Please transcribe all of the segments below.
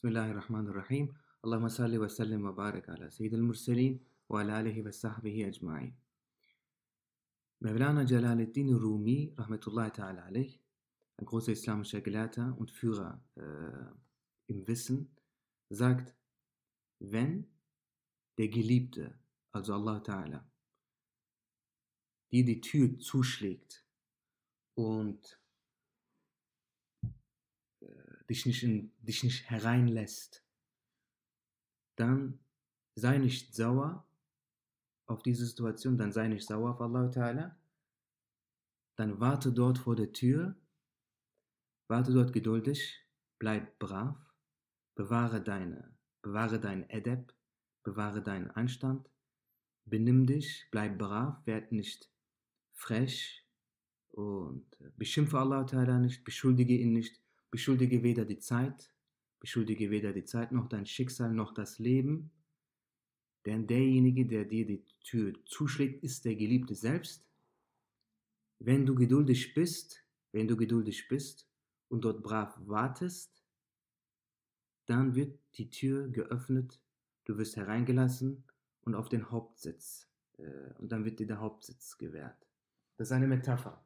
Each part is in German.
بسم الله الرحمن الرحيم اللهم صل وسلم وبارك على سيد المرسلين وعلى آله وصحبه أجمعين Mevlana Jalaluddin Rumi, Rahmatullahi ta'ala alayh, ein großer islamischer Gelehrter und Führer äh, im Wissen, sagt, wenn der Geliebte, also Allah ta'ala, dir die Tür zuschlägt und äh, dich, nicht in, dich nicht hereinlässt, dann sei nicht sauer auf diese Situation, dann sei nicht sauer auf Allah Ta'ala, dann warte dort vor der Tür, warte dort geduldig, bleib brav, bewahre deine, bewahre deinen Edeb, bewahre deinen Anstand, benimm dich, bleib brav, werd nicht frech und beschimpfe Allah Ta'ala nicht, beschuldige ihn nicht, beschuldige weder die Zeit, beschuldige weder die Zeit noch dein Schicksal noch das Leben, denn derjenige, der dir die Tür zuschlägt, ist der Geliebte selbst. Wenn du geduldig bist, wenn du geduldig bist und dort brav wartest, dann wird die Tür geöffnet, du wirst hereingelassen und auf den Hauptsitz. Äh, und dann wird dir der Hauptsitz gewährt. Das ist eine Metapher.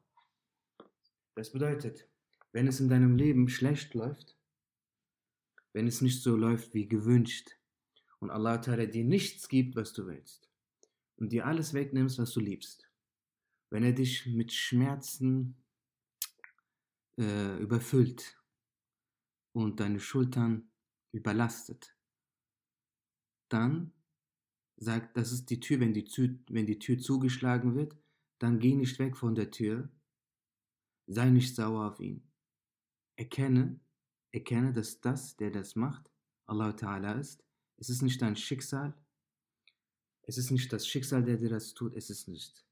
Das bedeutet, wenn es in deinem Leben schlecht läuft, wenn es nicht so läuft wie gewünscht und Allah Ta'ala dir nichts gibt, was du willst und dir alles wegnimmst, was du liebst, wenn er dich mit Schmerzen äh, überfüllt und deine Schultern überlastet, dann sagt, das ist die Tür, wenn die Tür, wenn die Tür zugeschlagen wird, dann geh nicht weg von der Tür, sei nicht sauer auf ihn. Erkenne, erkenne, dass das, der das macht, Allah Ta'ala ist. Es ist nicht dein Schicksal. Es ist nicht das Schicksal, der dir das tut. Es ist nicht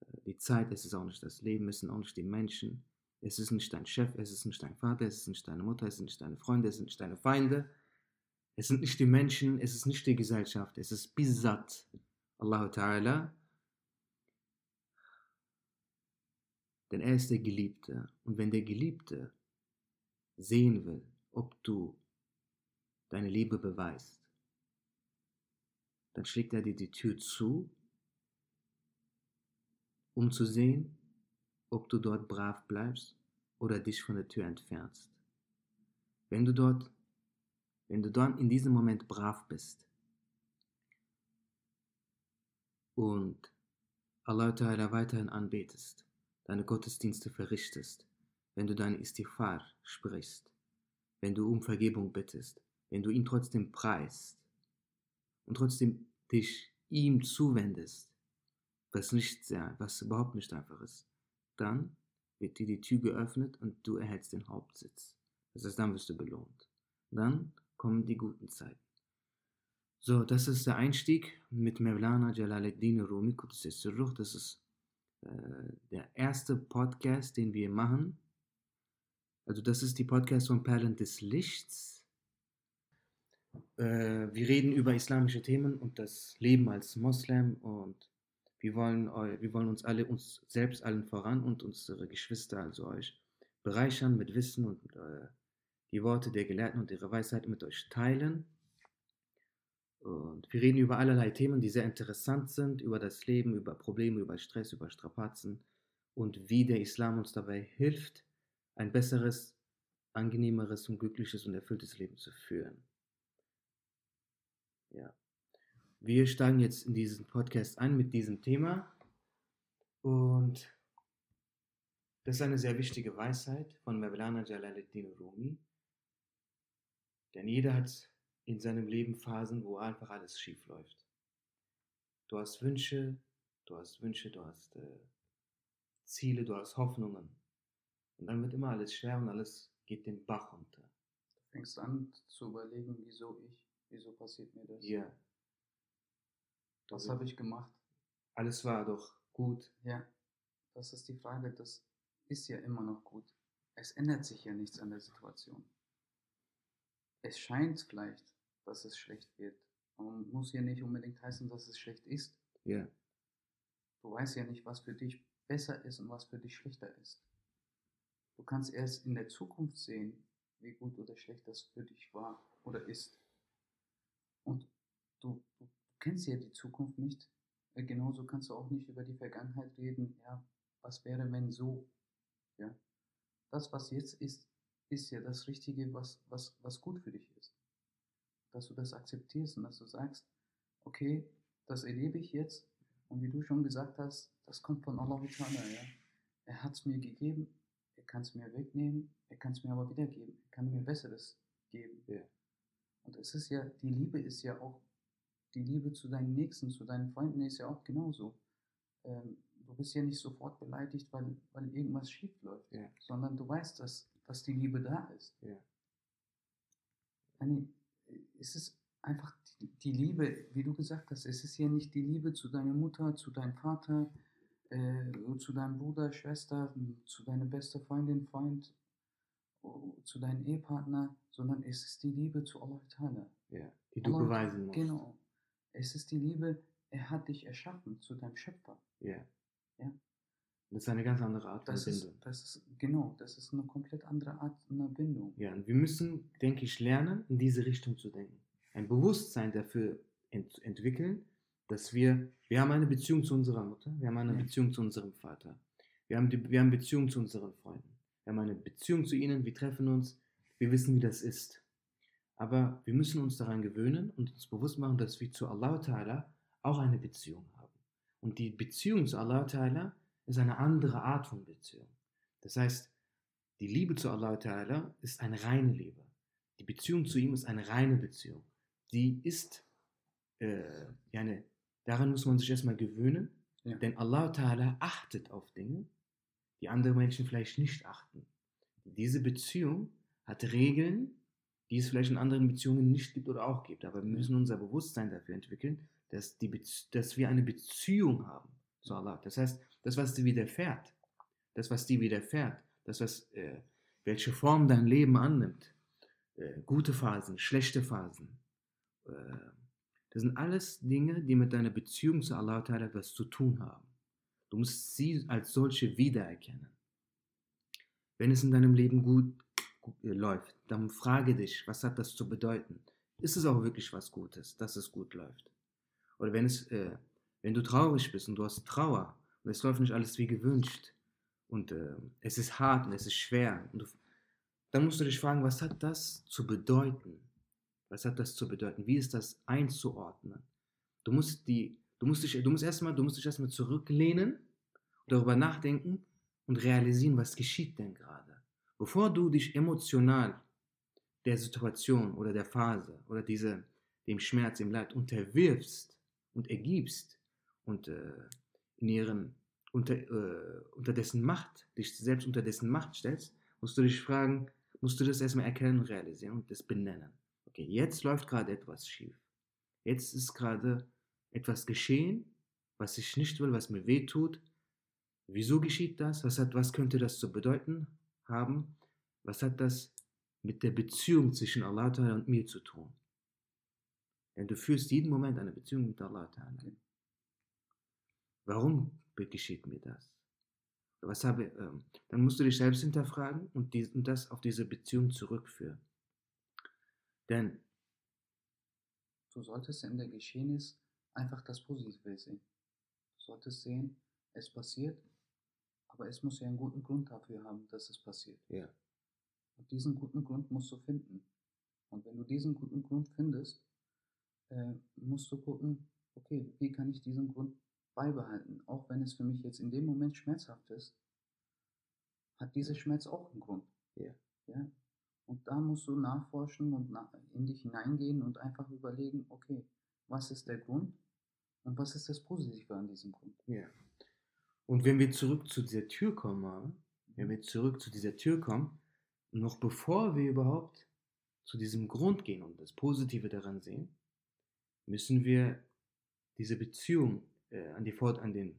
äh, die Zeit. Es ist auch nicht das Leben. Es sind auch nicht die Menschen. Es ist nicht dein Chef. Es ist nicht dein Vater. Es ist nicht deine Mutter. Es sind nicht deine Freunde. Es sind nicht deine Feinde. Es sind nicht die Menschen. Es ist nicht die Gesellschaft. Es ist Bizat. Allah Ta'ala. Denn er ist der Geliebte. Und wenn der Geliebte sehen will, ob du deine Liebe beweist, dann schlägt er dir die Tür zu, um zu sehen, ob du dort brav bleibst oder dich von der Tür entfernst. Wenn du dort, wenn du dann in diesem Moment brav bist und Allah Ta'ala weiterhin anbetest, deine Gottesdienste verrichtest, wenn du deine Istighfar sprichst, wenn du um Vergebung bittest, wenn du ihn trotzdem preist und trotzdem dich ihm zuwendest, was nicht sehr, was überhaupt nicht einfach ist, dann wird dir die Tür geöffnet und du erhältst den Hauptsitz. Das heißt, dann wirst du belohnt. Dann kommen die guten Zeiten. So, das ist der Einstieg mit Mevlana Jalaluddin Rumi Das ist äh, der erste Podcast, den wir machen also das ist die Podcast von Perlen des Lichts. Äh, wir reden über islamische Themen und das Leben als Moslem und wir wollen, wir wollen uns alle, uns selbst allen voran und unsere Geschwister, also euch, bereichern mit Wissen und äh, die Worte der Gelehrten und ihre Weisheit mit euch teilen. Und wir reden über allerlei Themen, die sehr interessant sind, über das Leben, über Probleme, über Stress, über Strapazen und wie der Islam uns dabei hilft, ein besseres, angenehmeres und glückliches und erfülltes Leben zu führen. Ja. Wir steigen jetzt in diesen Podcast ein mit diesem Thema und das ist eine sehr wichtige Weisheit von Mevlana Jalaluddin Rumi, denn jeder hat in seinem Leben Phasen, wo einfach alles schief läuft. Du hast Wünsche, du hast Wünsche, du hast äh, Ziele, du hast Hoffnungen. Und dann wird immer alles schwer und alles geht den Bach runter. Du fängst an zu überlegen, wieso ich, wieso passiert mir das? Ja. Was habe ich gemacht? Alles war doch gut. Ja, das ist die Frage, das ist ja immer noch gut. Es ändert sich ja nichts an der Situation. Es scheint vielleicht, dass es schlecht wird, aber muss ja nicht unbedingt heißen, dass es schlecht ist. Ja. Du weißt ja nicht, was für dich besser ist und was für dich schlechter ist. Du kannst erst in der Zukunft sehen, wie gut oder schlecht das für dich war oder ist. Und du, du kennst ja die Zukunft nicht. Äh, genauso kannst du auch nicht über die Vergangenheit reden. Ja, was wäre, wenn so? Ja, das, was jetzt ist, ist ja das Richtige, was, was, was gut für dich ist. Dass du das akzeptierst und dass du sagst, okay, das erlebe ich jetzt und wie du schon gesagt hast, das kommt von Allah ja. Er hat es mir gegeben, kann es mir wegnehmen, er kann es mir aber wiedergeben, er kann mir Besseres geben. Ja. Und es ist ja, die Liebe ist ja auch, die Liebe zu deinen Nächsten, zu deinen Freunden ist ja auch genauso. Ähm, du bist ja nicht sofort beleidigt, weil, weil irgendwas schief läuft, Ja. sondern du weißt, dass, dass die Liebe da ist. Ja. Anni, es ist einfach die, die Liebe, wie du gesagt hast, es ist ja nicht die Liebe zu deiner Mutter, zu deinem Vater, äh, zu deinem Bruder, Schwester, zu deiner besten Freundin, Freund, oh, zu deinem Ehepartner, sondern es ist die Liebe zu Allah Ta'ala. ja. Die du Allah- beweisen musst. Genau. Es ist die Liebe, er hat dich erschaffen zu deinem Schöpfer. Ja. Ja. Das ist eine ganz andere Art von Das ist, Bindung. das ist, genau, das ist eine komplett andere Art einer Bindung. Ja, und wir müssen, denke ich, lernen, in diese Richtung zu denken. Ein Bewusstsein dafür ent entwickeln, dass wir, wir haben eine Beziehung zu unserer Mutter, wir haben eine Ja. Beziehung zu unserem Vater, wir haben, die, wir haben Beziehung zu unseren Freunden, wir haben eine Beziehung zu ihnen, wir treffen uns, wir wissen, wie das ist. Aber wir müssen uns daran gewöhnen und uns bewusst machen, dass wir zu Allah Ta'ala auch eine Beziehung haben. Und die Beziehung zu Allah Ta'ala ist eine andere Art von Beziehung. Das heißt, die Liebe zu Allah Ta'ala ist eine reine Liebe. Die Beziehung zu ihm ist eine reine Beziehung. Die ist, äh, eine, daran muss man sich erstmal gewöhnen, Ja. denn Allah Ta'ala achtet auf Dinge, die andere Menschen vielleicht nicht achten. Diese Beziehung hat Regeln, die es vielleicht in anderen Beziehungen nicht gibt oder auch gibt. Aber wir müssen unser Bewusstsein dafür entwickeln, dass, die Bez dass wir eine Beziehung haben zu Allah. Das heißt, das, was dir widerfährt, das, was dir widerfährt, das, was, äh, welche Form dein Leben annimmt, äh, gute Phasen, schlechte Phasen, äh, das sind alles Dinge, die mit deiner Beziehung zu Allah Ta'ala etwas zu tun haben. Du musst sie als solche wiedererkennen. Wenn es in deinem Leben gut, äh, läuft, dann frage dich, was hat das zu bedeuten? Ist es auch wirklich was Gutes, dass es gut läuft? Oder wenn, es, äh, wenn du traurig bist und du hast Trauer und es läuft nicht alles wie gewünscht und äh, es ist hart und es ist schwer, du, dann musst du dich fragen, was hat das zu bedeuten? Was hat das zu bedeuten? Wie ist das einzuordnen? Du musst die, du musst dich, du musst erstmal, du musst dich erstmal zurücklehnen, darüber nachdenken und realisieren, was geschieht denn gerade. Bevor du dich emotional der Situation oder der Phase oder diese, dem Schmerz, dem Leid unterwirfst und ergibst und äh, in ihren, unter, äh, unter dessen Macht, dich selbst unter dessen Macht stellst, musst du dich fragen, musst du das erstmal erkennen realisieren und das benennen. Okay, jetzt läuft gerade etwas schief. Jetzt ist gerade etwas geschehen, was ich nicht will, was mir weh tut. Wieso geschieht das? Was, hat, was könnte das zu bedeuten haben? Was hat das mit der Beziehung zwischen Allah und mir zu tun? Denn du führst jeden Moment eine Beziehung mit Allah. Warum geschieht mir das? Was habe, ähm, dann musst du dich selbst hinterfragen und, die, und das auf diese Beziehung zurückführen. Denn Du solltest in der Geschehnis einfach das Positive sehen. Du solltest sehen, es passiert, aber es muss ja einen guten Grund dafür haben, dass es passiert. Ja. Und diesen guten Grund musst du finden. Und wenn du diesen guten Grund findest, äh, musst du gucken, okay, wie kann ich diesen Grund beibehalten? Auch wenn es für mich jetzt in dem Moment schmerzhaft ist, hat dieser Schmerz auch einen Grund. Ja. ja? Und da musst du nachforschen und in dich hineingehen und einfach überlegen, okay, was ist der Grund und was ist das Positive an diesem Grund? Ja. Und wenn wir zurück zu dieser Tür kommen, wenn wir zurück zu dieser Tür kommen, noch bevor wir überhaupt zu diesem Grund gehen und das Positive daran sehen, müssen wir diese Beziehung äh, an die, Vor- an den,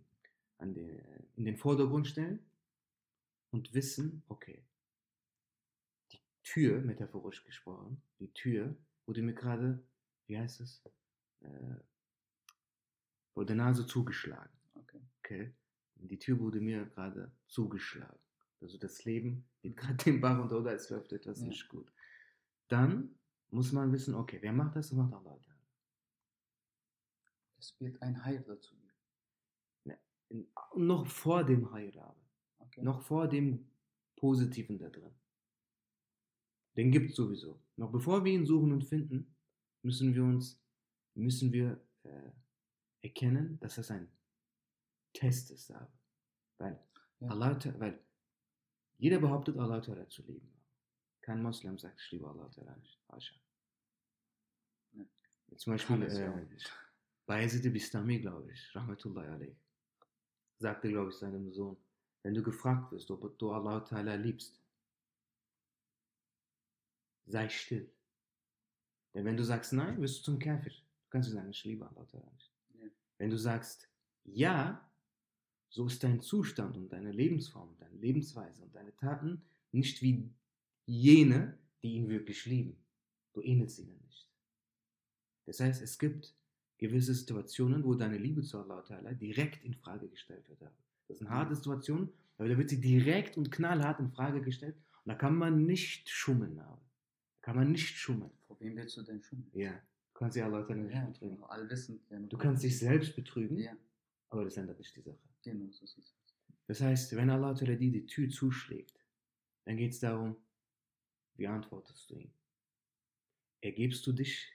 an den, äh, in den Vordergrund stellen und wissen, okay, Tür, metaphorisch gesprochen, die Tür wurde mir gerade, wie heißt es, äh, vor der Nase zugeschlagen. Okay. Okay. Und die Tür wurde mir gerade zugeschlagen. also das Leben geht gerade den Bach runter oder es läuft etwas Ja. nicht gut, dann muss man wissen, okay, wer macht das? Das macht Allah. Es wird ein Heil dazu geben. In- Und noch vor dem Heirabe, Okay? noch vor dem Positiven da drin. Den gibt es sowieso. Noch bevor wir ihn suchen und finden, müssen wir uns, müssen wir äh, erkennen, dass das ein Test ist. Aber. Weil, Ja. Allah, weil jeder behauptet, Allah Ta'ala zu lieben. Kein Moslem sagt, ich liebe Allah Ta'ala nicht. Ja. Zum Beispiel äh. Bayezid Bistami, glaube ich, Rahmatullahi alayh, sagte, glaube ich, seinem Sohn, wenn du gefragt wirst, ob du Allah Ta'ala liebst, sei still. Denn wenn du sagst nein, wirst du zum Kafir. Du kannst nicht sagen, ich liebe Allah. Ja. Wenn du sagst ja, so ist dein Zustand und deine Lebensform, deine Lebensweise und deine Taten nicht wie jene, die ihn wirklich lieben. Du ähnelst ihnen nicht. Das heißt, es gibt gewisse Situationen, wo deine Liebe zu Allah Ta'ala direkt in Frage gestellt wird. Das sind harte Situationen, aber da wird sie direkt und knallhart in Frage gestellt und da kann man nicht schummeln. Aber. Kann man nicht schummeln. Vor wem willst du denn schon? Ja, du kannst dich Allah nicht Ja, betrügen. allwissend. Ja, Du kannst dich selbst betrügen, Ja, aber das ändert nicht die Sache. genau, so sieht es. Das heißt, wenn Allah dir die Tür zuschlägt, dann geht es darum, wie antwortest du ihm? Ergebst du dich,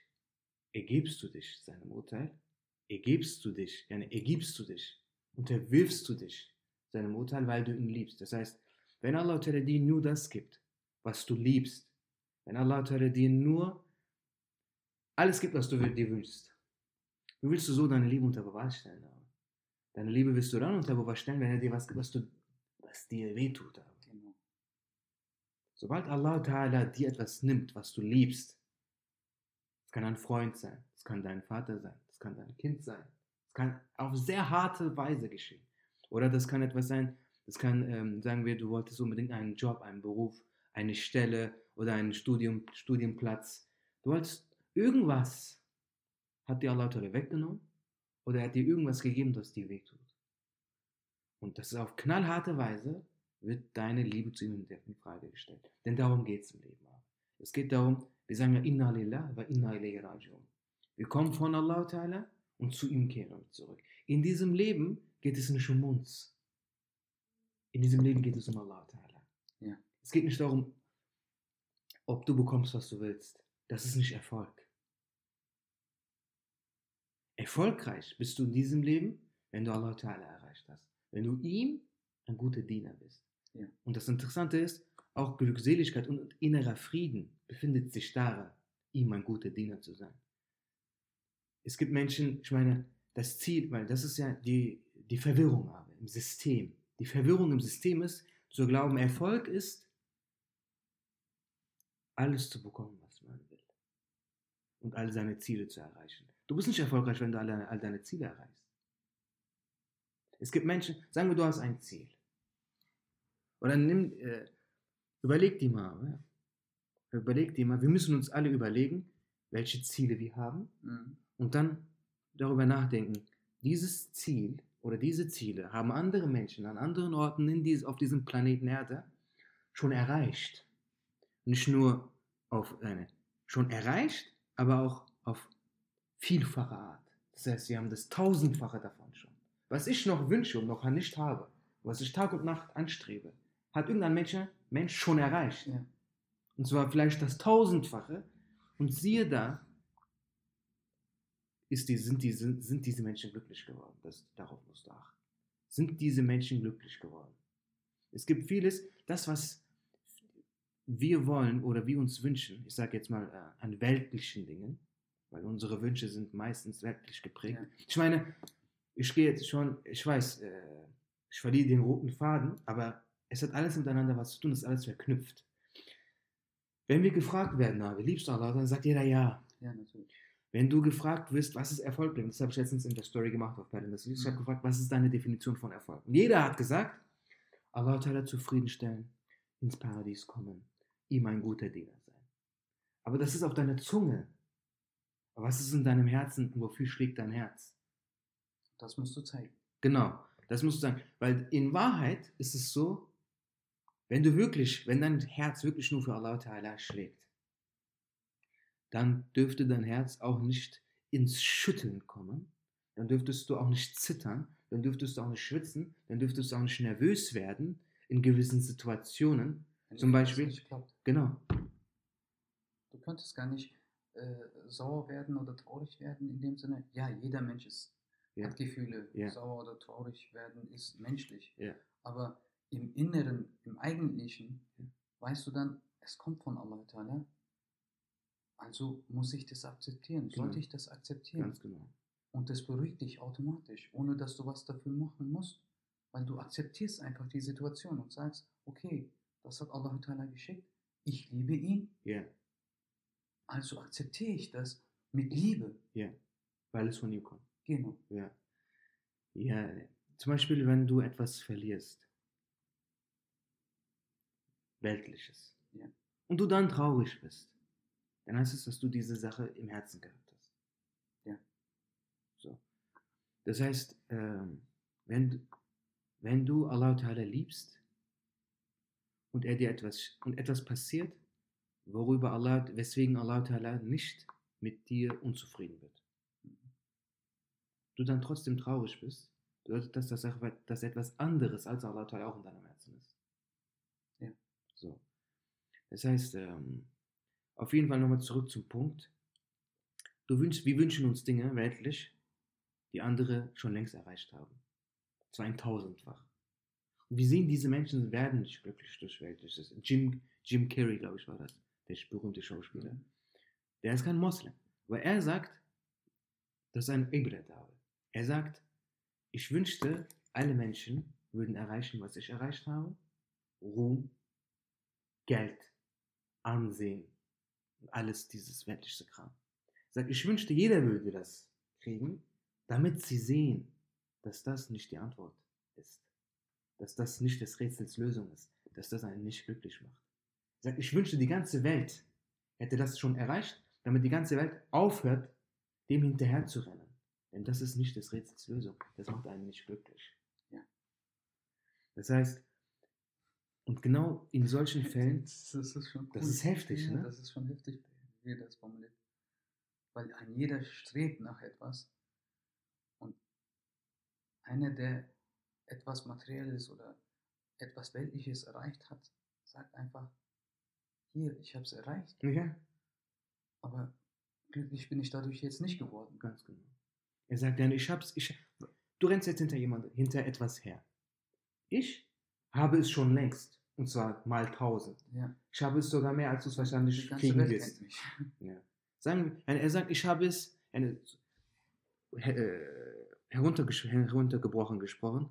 ergebst du dich seinem Urteil? Ergebst du dich, ja, ergibst du dich, unterwirfst du dich seinem Urteil, weil du ihn liebst. Das heißt, wenn Allah dir nur das gibt, was du liebst, wenn Allah dir nur alles gibt, was du dir wünschst, wie willst du so deine Liebe unter Beweis stellen? Aber? Deine Liebe wirst du dann unter Beweis stellen, wenn er dir was gibt, was, du, was dir wehtut. Aber. Genau. Sobald Allah Ta'ala dir etwas nimmt, was du liebst, es kann ein Freund sein, es kann dein Vater sein, es kann dein Kind sein, es kann auf sehr harte Weise geschehen. Oder das kann etwas sein, das kann, ähm, sagen wir, du wolltest unbedingt einen Job, einen Beruf, eine Stelle oder einen Studium, Studienplatz. Du wolltest irgendwas, hat dir Allah weggenommen oder er hat dir irgendwas gegeben, das dir wehtut. Und das ist auf knallharte Weise, wird deine Liebe zu ihm in Frage gestellt. Denn darum geht es im Leben. Es geht darum, wir sagen ja Inna lillah wa inna ilayhi raji'un. Wir kommen von Allah Ta'ala und zu ihm kehren wir zurück. In diesem Leben geht es nicht um uns. In diesem Leben geht es um Allah Ta'ala. Ja. Es geht nicht darum, ob du bekommst, was du willst. Das ist nicht Erfolg. Erfolgreich bist du in diesem Leben, wenn du Allah Ta'ala erreicht hast. Wenn du ihm ein guter Diener bist. Ja. Und das Interessante ist, auch Glückseligkeit und innerer Frieden befindet sich darin, ihm ein guter Diener zu sein. Es gibt Menschen, ich meine, das Ziel, weil das ist ja die, die Verwirrung aber im System. Die Verwirrung im System ist, zu glauben, Erfolg ist, alles zu bekommen, was man will. Und all seine Ziele zu erreichen. Du bist nicht erfolgreich, wenn du alle, all deine Ziele erreichst. Es gibt Menschen, sagen wir, du hast ein Ziel. Oder nimm, äh, überleg dir mal, ja? überleg dir mal, wir müssen uns alle überlegen, welche Ziele wir haben Mhm. und dann darüber nachdenken, dieses Ziel oder diese Ziele haben andere Menschen an anderen Orten in dies, auf diesem Planeten Erde schon erreicht. Nicht nur auf eine, schon erreicht, aber auch auf vielfache Art. Das heißt, sie haben das tausendfache davon schon. Was ich noch wünsche und noch nicht habe, was ich Tag und Nacht anstrebe, hat irgendein Mensch, Mensch schon erreicht. Ja. Und zwar vielleicht das tausendfache. Und siehe da, ist die, sind, die, sind, sind diese Menschen glücklich geworden. Das, darauf musst du achten. Sind diese Menschen glücklich geworden? Es gibt vieles, das, was wir wollen oder wir uns wünschen, ich sage jetzt mal äh, an weltlichen Dingen, weil unsere Wünsche sind meistens weltlich geprägt. Ja. Ich meine, ich gehe jetzt schon, ich weiß, äh, ich verliere den roten Faden, aber es hat alles miteinander was zu tun, es ist alles verknüpft. Wenn wir gefragt werden, na, liebst du Allah, dann sagt jeder ja. Ja, natürlich. Wenn du gefragt wirst, was ist Erfolg bringt, das habe ich letztens in der Story gemacht auf Paddle. Ich habe Mhm. gefragt, was ist deine Definition von Erfolg? Und jeder hat gesagt, Allah Ta'ala zufriedenstellen, ins Paradies kommen, ihm ein guter Diener sein. Aber das ist auf deiner Zunge. Aber was ist in deinem Herzen und wofür schlägt dein Herz? Das musst du zeigen. Genau, das musst du sagen. Weil in Wahrheit ist es so, wenn du wirklich, wenn dein Herz wirklich nur für Allah Ta'ala schlägt, dann dürfte dein Herz auch nicht ins Schütteln kommen, dann dürftest du auch nicht zittern, dann dürftest du auch nicht schwitzen, dann dürftest du auch nicht nervös werden in gewissen Situationen. Zum Beispiel- Nicht klappt. Genau, Du könntest gar nicht äh, sauer werden oder traurig werden in dem Sinne. Ja, jeder Mensch ist, Ja. hat Gefühle. Ja. Sauer oder traurig werden ist menschlich. Ja. Aber im Inneren, im Eigentlichen, weißt du dann, es kommt von Allah Ta'ala. Also muss ich das akzeptieren. Genau. Sollte ich das akzeptieren? ganz genau. Und das beruhigt dich automatisch, ohne dass du was dafür machen musst. Weil du akzeptierst einfach die Situation und sagst, okay, das hat Allah Ta'ala geschickt, ich liebe ihn, Ja, also akzeptiere ich das mit Liebe. ja, weil es von ihm kommt. Genau. Ja. Ja, zum Beispiel, wenn du etwas verlierst, Weltliches, Ja. und du dann traurig bist, dann heißt es, dass du diese Sache im Herzen gehabt hast. Ja. So. Das heißt, ähm, wenn, du- wenn du Allah Ta'ala liebst und er dir etwas und etwas passiert, worüber Allah, weswegen Allah Ta'ala nicht mit dir unzufrieden wird, du dann trotzdem traurig bist, bedeutet das, dass, dass etwas anderes als Allah Ta'ala auch in deinem Herzen ist. Ja. So. Das heißt, ähm, auf jeden Fall nochmal zurück zum Punkt. Du wünschst, wir wünschen uns Dinge weltlich, die andere schon längst erreicht haben. Zwar ein Tausendfach. Wir sehen, diese Menschen werden nicht glücklich durch Weltliches. Jim, Jim Carrey, glaube ich, war das, der berühmte Schauspieler. Der ist kein Moslem. Aber er sagt, das ist ein Ibret habe. Er sagt, ich wünschte, alle Menschen würden erreichen, was ich erreicht habe. Ruhm, Geld, Ansehen alles dieses weltliche Kram. Er sagt, ich wünschte, jeder würde das kriegen, damit sie sehen, dass das nicht die Antwort ist. Dass das nicht des Rätsels Lösung ist. Dass das einen nicht glücklich macht. Er sagt, ich wünschte, die ganze Welt hätte das schon erreicht, damit die ganze Welt aufhört, dem hinterher zu rennen. Denn das ist nicht des Rätsels Lösung. Das macht einen nicht glücklich. Ja. Das heißt, und genau in solchen Fällen, Das, ist schon Das ist heftig, ja, ne? Das ist schon heftig, wie das formuliert. Weil ein jeder strebt nach etwas und einer, der etwas Materielles oder etwas Weltliches erreicht hat, sagt einfach, hier, ich habe es erreicht, ja, aber glücklich bin ich dadurch jetzt nicht geworden. ganz genau. Er sagt dann, ich hab's, ich, du rennst jetzt hinter jemand, hinter etwas her. Ich habe es schon längst. Und zwar mal tausend. Ja, Ich habe es sogar mehr, als du es wahrscheinlich kriegen wirst. Ja. Sagen, er sagt, ich habe es eine, äh, heruntergebrochen gesprochen.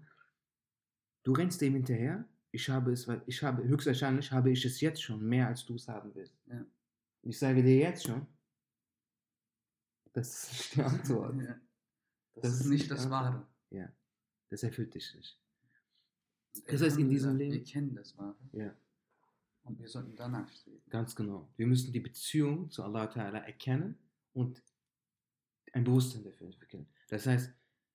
Du rennst dem hinterher. Ich habe es, weil ich habe höchstwahrscheinlich habe ich es jetzt schon mehr, als du es haben willst. Ja. Ich sage dir jetzt schon, das ist nicht die Antwort. Ja. Das, Das ist nicht das. Wahre. Ja, das erfüllt dich nicht. Das heißt, in diesem Leben- Wir kennen das Wahre Ja, und wir sollten danach streben. ganz genau. Wir müssen die Beziehung zu Allah Ta'ala erkennen und ein Bewusstsein dafür entwickeln. Das heißt,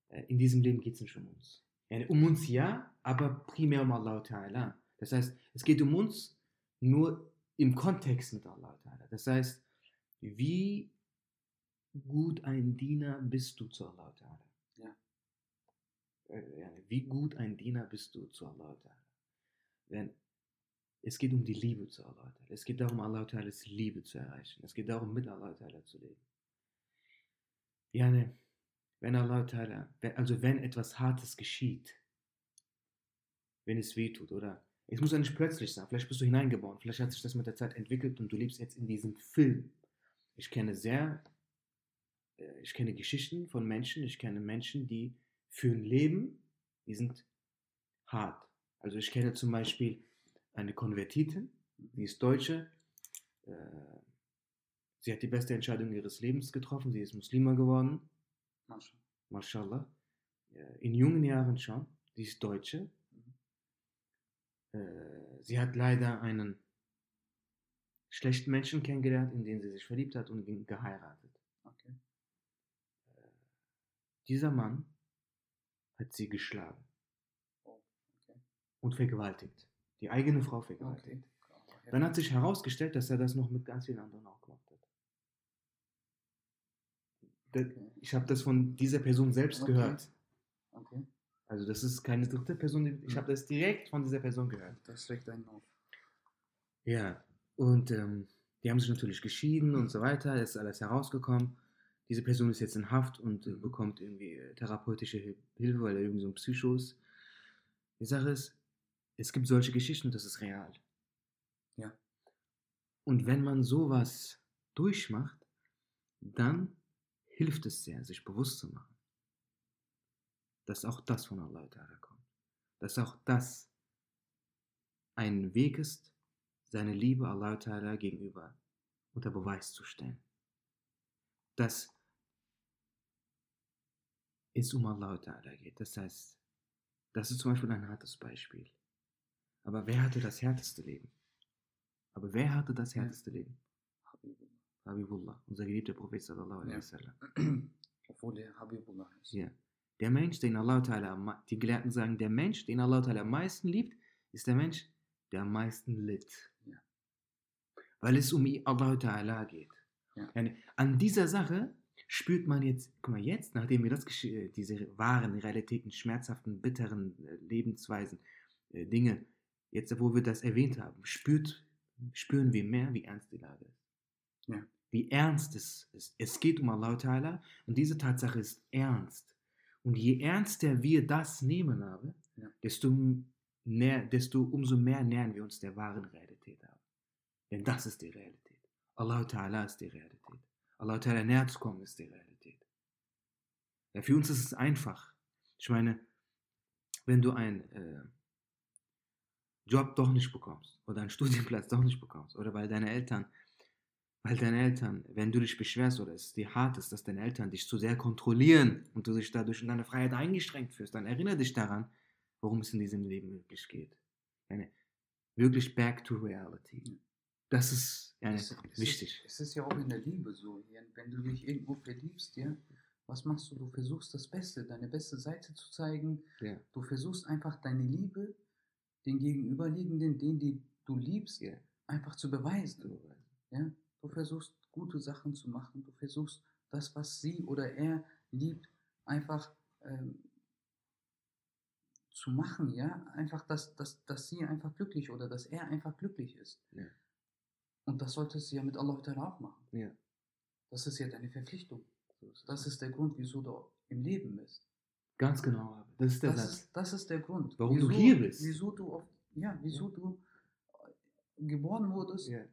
äh, in diesem Leben geht es nicht um uns. Um uns ja, aber primär um Allah Ta'ala. Das heißt, es geht um uns nur im Kontext mit Allah Ta'ala. Das heißt, wie gut ein Diener bist du zu Allah Ta'ala? Ja. Äh, Wie gut ein Diener bist du zu Allah Ta'ala? Wenn es geht um die Liebe zu Allah Ta'ala. Es geht darum, Allah Ta'ala's Liebe zu erreichen. Es geht darum, mit Allah Ta'ala zu leben. Ja, ne, wenn Allah Ta'ala, also wenn etwas Hartes geschieht, wenn es weh tut, oder? Es muss ja nicht plötzlich sein, vielleicht bist du hineingeboren, vielleicht hat sich das mit der Zeit entwickelt und du lebst jetzt in diesem Film. Ich kenne sehr, äh, ich kenne Geschichten von Menschen, ich kenne Menschen, die führen Leben, die sind hart. Also ich kenne zum Beispiel eine Konvertitin, die ist Deutsche, äh, sie hat die beste Entscheidung ihres Lebens getroffen, sie ist Muslima geworden, mashallah, äh, in jungen Jahren schon, sie ist Deutsche. Äh, sie hat leider einen schlechten Menschen kennengelernt, in den sie sich verliebt hat und ihn geheiratet. Okay. Dieser Mann hat sie geschlagen Oh, okay. und vergewaltigt. Die eigene Frau vergewaltigt. Okay. Dann hat sich herausgestellt, dass er das noch mit ganz vielen anderen auch gemacht hat. Ich habe das von dieser Person selbst gehört. Okay. Also das ist keine dritte Person, ich habe das direkt von dieser Person gehört. Das regt einen auf. Ja, und ähm, die haben sich natürlich geschieden und so weiter, es ist alles herausgekommen. Diese Person ist jetzt in Haft und äh, bekommt irgendwie äh, therapeutische Hil- Hilfe, weil er irgendwie so ein Psycho ist. Die Sache ist, es gibt solche Geschichten, das ist real. Ja. Und wenn man sowas durchmacht, dann hilft es sehr, sich bewusst zu machen, dass auch das von Allah Ta'ala kommt. Dass auch das ein Weg ist, seine Liebe Allah Ta'ala gegenüber unter Beweis zu stellen. Dass es um Allah Ta'ala geht. Das heißt, das ist zum Beispiel ein hartes Beispiel. Aber wer hatte das härteste Leben? Aber wer hatte das härteste Leben? Habibullah, unser geliebter Prophet sallallahu alaihi Ja. wasallam. Obwohl der Habibullah ist. Ja. Der Mensch, den Allah Ta'ala, die Gelehrten sagen, der Mensch, den Allah Ta'ala am meisten liebt, ist der Mensch, der am meisten litt. Ja. Weil es um Allah Ta'ala geht. Ja. An dieser Sache spürt man jetzt, guck mal, jetzt, nachdem wir das, äh, diese wahren Realitäten, schmerzhaften, bitteren äh, Lebensweisen, äh, Dinge, jetzt, wo wir das erwähnt haben, spürt, spüren wir mehr, wie ernst die Lage ist. Ja. Wie ernst es ist. Es geht um Allah Ta'ala und diese Tatsache ist ernst. Und je ernster wir das nehmen, habe, Ja. desto, näher, desto umso mehr nähern wir uns der wahren Realität ab. Denn das ist die Realität. Allah Ta'ala ist die Realität. Allah Ta'ala näher zu kommen ist die Realität. Ja, für uns ist es einfach. Ich meine, wenn du einen äh, Job doch nicht bekommst oder einen Studienplatz doch nicht bekommst oder weil deine Eltern, weil deine Eltern, wenn du dich beschwerst oder es dir hart ist, dass deine Eltern dich zu sehr kontrollieren und du dich dadurch in deiner Freiheit eingeschränkt fühlst, dann erinnere dich daran, worum es in diesem Leben wirklich geht. Eine, wirklich back to reality. Das ist eine, Es- es wichtig. Ist, es ist ja auch in der Liebe so. Wenn du dich irgendwo verliebst, ja, was machst du? Du versuchst das Beste, deine beste Seite zu zeigen. Ja. Du versuchst einfach deine Liebe den Gegenüberliegenden, den die du liebst, Ja. einfach zu beweisen. Ja? Du versuchst gute Sachen zu machen. Du versuchst das, was sie oder er liebt, einfach ähm, zu machen. Ja? Einfach, dass, dass, dass sie einfach glücklich oder dass er einfach glücklich ist. Ja. Und das solltest du ja mit Allah auch machen. Ja. Das ist ja deine Verpflichtung. Das ist der Grund, wieso du im Leben bist. Ganz genau. aber Das ist der Das Satz. ist, das ist der Grund. Warum du hier bist. Wieso du auf, ja, wieso du äh, geboren wurdest Ja.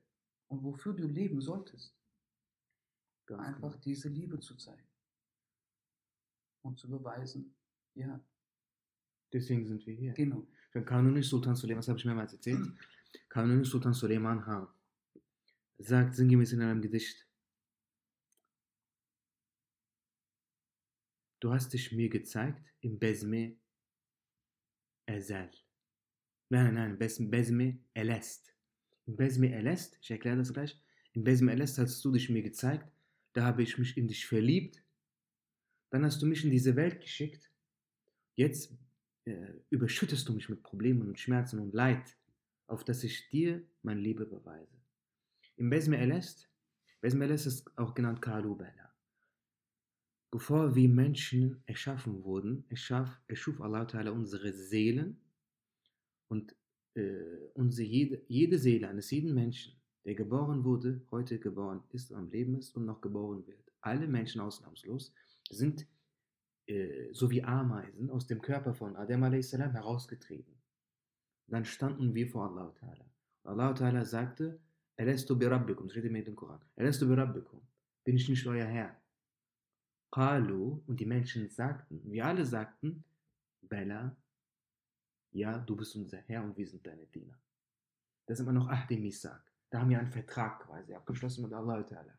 Und wofür du leben solltest. Einfach genau. diese Liebe zu zeigen. Und zu beweisen, ja, Deswegen sind wir hier. genau. Schon Kanuni Sultan Suleiman, das habe ich mehrmals erzählt. Kanuni Sultan Suleiman Han sagt sinngemäß in einem Gedicht: Du hast dich mir gezeigt im Besme Ezel. Nein, nein, Bes- Besme Elest. Besme Elest, ich erkläre das gleich. Im Besme Elest hast du dich mir gezeigt, da habe ich mich in dich verliebt. Dann hast du mich in diese Welt geschickt. Jetzt äh, überschüttest du mich mit Problemen und Schmerzen und Leid, auf dass ich dir meine Liebe beweise. Im Besme Elest, Besme Elest ist auch genannt Kalu Bella. Bevor wir Menschen erschaffen wurden, erschaf, erschuf Allah Ta'ala unsere Seelen und äh, unsere jede, jede Seele eines jeden Menschen, der geboren wurde, heute geboren ist, am Leben ist und noch geboren wird. Alle Menschen ausnahmslos sind äh, so wie Ameisen aus dem Körper von Adam a.s. herausgetreten. Dann standen wir vor Allah Ta'ala. Allah Ta'ala sagte, Alastu bi Rabbikum, das steht im im Koran, Alastu bi Rabbikum, bin ich nicht euer Herr? Qalu, und die Menschen sagten, wir alle sagten, Bella, ja, du bist unser Herr und wir sind deine Diener. Das ist immer noch Ahdi Misak. Da haben wir einen Vertrag quasi abgeschlossen mit Allah Ta'ala.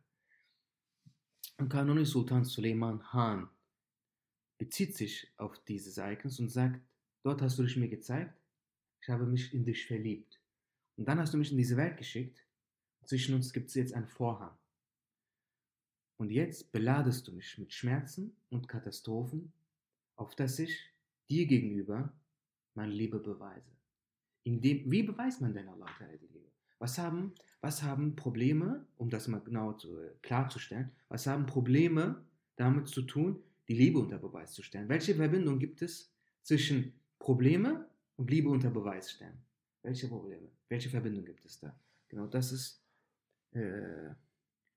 Und Kanoni Sultan Suleiman Han bezieht sich auf dieses Ereignis und sagt, dort hast du dich mir gezeigt, ich habe mich in dich verliebt. Und dann hast du mich in diese Welt geschickt. Zwischen uns gibt es jetzt einen Vorhang. Und jetzt beladest du mich mit Schmerzen und Katastrophen, auf dass ich dir gegenüber meine Liebe beweise. Indem, wie beweist man denn Allah die Liebe? Was haben, was haben Probleme, um das mal genau zu, äh, klarzustellen, was haben Probleme damit zu tun, die Liebe unter Beweis zu stellen? Welche Verbindung gibt es zwischen Probleme und Liebe unter Beweis stellen? Welche Probleme? Welche Verbindung gibt es da? Genau das ist äh,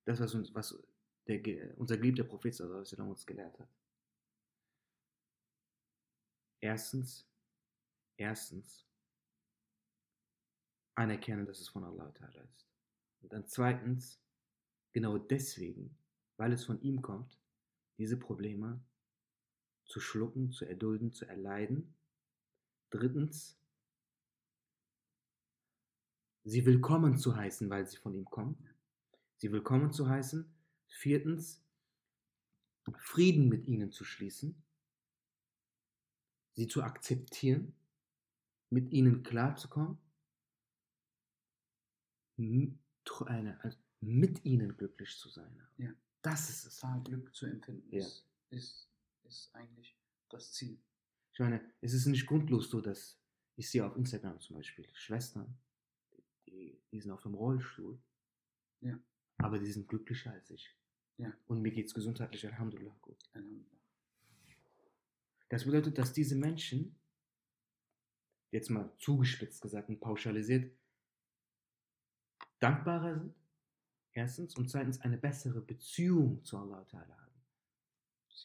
das, was, uns, was der, unser geliebter Prophet uns gelehrt hat. Erstens, erstens, anerkennen, dass es von Allah Ta'ala ist. Und dann zweitens, genau deswegen, weil es von ihm kommt, diese Probleme zu schlucken, zu erdulden, zu erleiden. Drittens, sie willkommen zu heißen, weil sie von ihm kommen. Sie willkommen zu heißen. Viertens, Frieden mit ihnen zu schließen, sie zu akzeptieren, mit ihnen klarzukommen also mit ihnen glücklich zu sein. Ja. Das ist es. Da Glück zu empfinden, ja. ist, ist, ist eigentlich das Ziel. Ich meine, es ist nicht grundlos so, dass ich sehe auf Instagram zum Beispiel Schwestern, die, die sind auf dem Rollstuhl, ja. aber die sind glücklicher als ich. Ja. Und mir geht es gesundheitlich, Alhamdulillah, gut. Alhamdulillah. Das bedeutet, dass diese Menschen, jetzt mal zugespitzt gesagt und pauschalisiert, dankbarer sind, erstens, und zweitens eine bessere Beziehung zu Allah Ta'ala haben.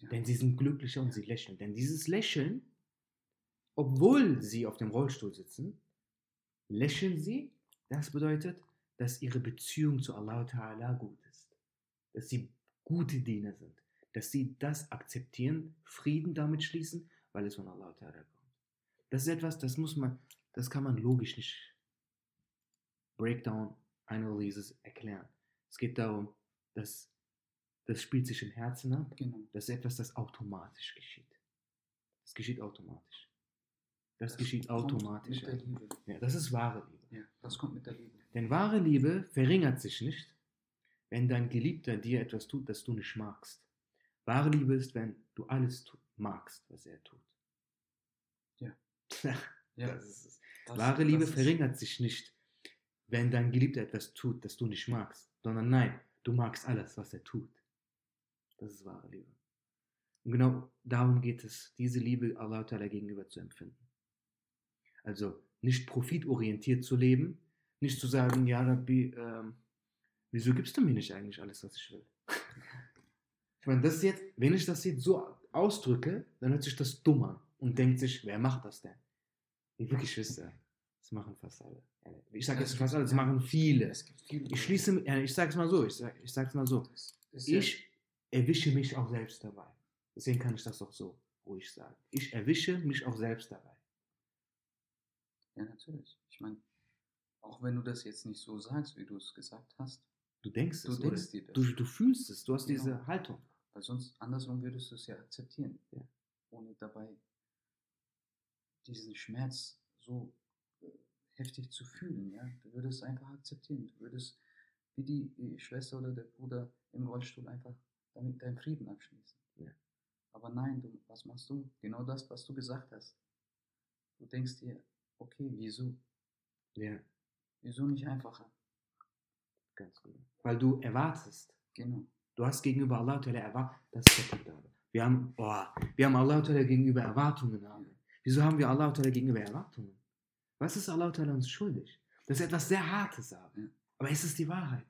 Ja. Denn sie sind glücklicher und sie lächeln. Denn dieses Lächeln, obwohl sie auf dem Rollstuhl sitzen, lächeln sie, das bedeutet, dass ihre Beziehung zu Allah Ta'ala gut ist. Dass sie gute Diener sind. Dass sie das akzeptieren, Frieden damit schließen, weil es von Allah Ta'ala kommt. Das ist etwas, das muss man, das kann man logisch nicht breakdown Analysis erklären. Es geht darum, dass das spielt sich im Herzen ab. Genau. Das ist etwas, das automatisch geschieht. Das geschieht automatisch. Das, das geschieht automatisch. Mit der Liebe. Ja, das ist wahre Liebe. Ja, das kommt mit der Liebe. Denn wahre Liebe verringert sich nicht, wenn dein Geliebter dir etwas tut, das du nicht magst. Wahre Liebe ist, wenn du alles magst, was er tut. Ja. ist wahre Liebe verringert sich nicht, wenn dein Geliebter etwas tut, das du nicht magst, sondern nein, du magst alles, was er tut. Das ist wahre Liebe. Und genau darum geht es, diese Liebe Allah Ta'ala gegenüber zu empfinden. Also nicht profitorientiert zu leben, nicht zu sagen, ja Rabbi, ähm, wieso gibst du mir nicht eigentlich alles, was ich will? ich meine, das jetzt, wenn ich das jetzt so ausdrücke, dann hört sich das dumm an und denkt sich, wer macht das denn? Liebe Geschwister, das machen fast alle. Ich sage jetzt fast alle, das machen viele. Ich schließe, ich sage es mal so, ich sage ich sag's mal so. Ich erwische mich auch selbst dabei. Deswegen kann ich das auch so ruhig sagen. Ich erwische mich auch selbst dabei. Ja, natürlich. Ich meine, auch wenn du das jetzt nicht so sagst, wie du es gesagt hast. Du denkst du es, denkst oder? dir das. Du, du fühlst es, du hast Genau. diese Haltung. Weil sonst andersrum würdest du es ja akzeptieren. Ja. Ohne dabei diesen Schmerz so äh, heftig zu fühlen. Ja? Du würdest einfach akzeptieren. Du würdest wie die, Schwester oder der Bruder im Rollstuhl einfach damit deinen Frieden abschließen. Ja. Aber nein, du, was machst du? Genau das, was du gesagt hast. Du denkst dir, okay, wieso? Ja, Wieso nicht einfacher? ganz genau. Weil du erwartest. Genau. Du hast gegenüber Allah erwartet. Das ist der Punkt. Wir haben, oh, wir haben Allah gegenüber Erwartungen. Haben. Wieso haben wir Allah gegenüber Erwartungen? Was ist Allah uns schuldig? Das ist etwas sehr Hartes, aber, aber es ist die Wahrheit.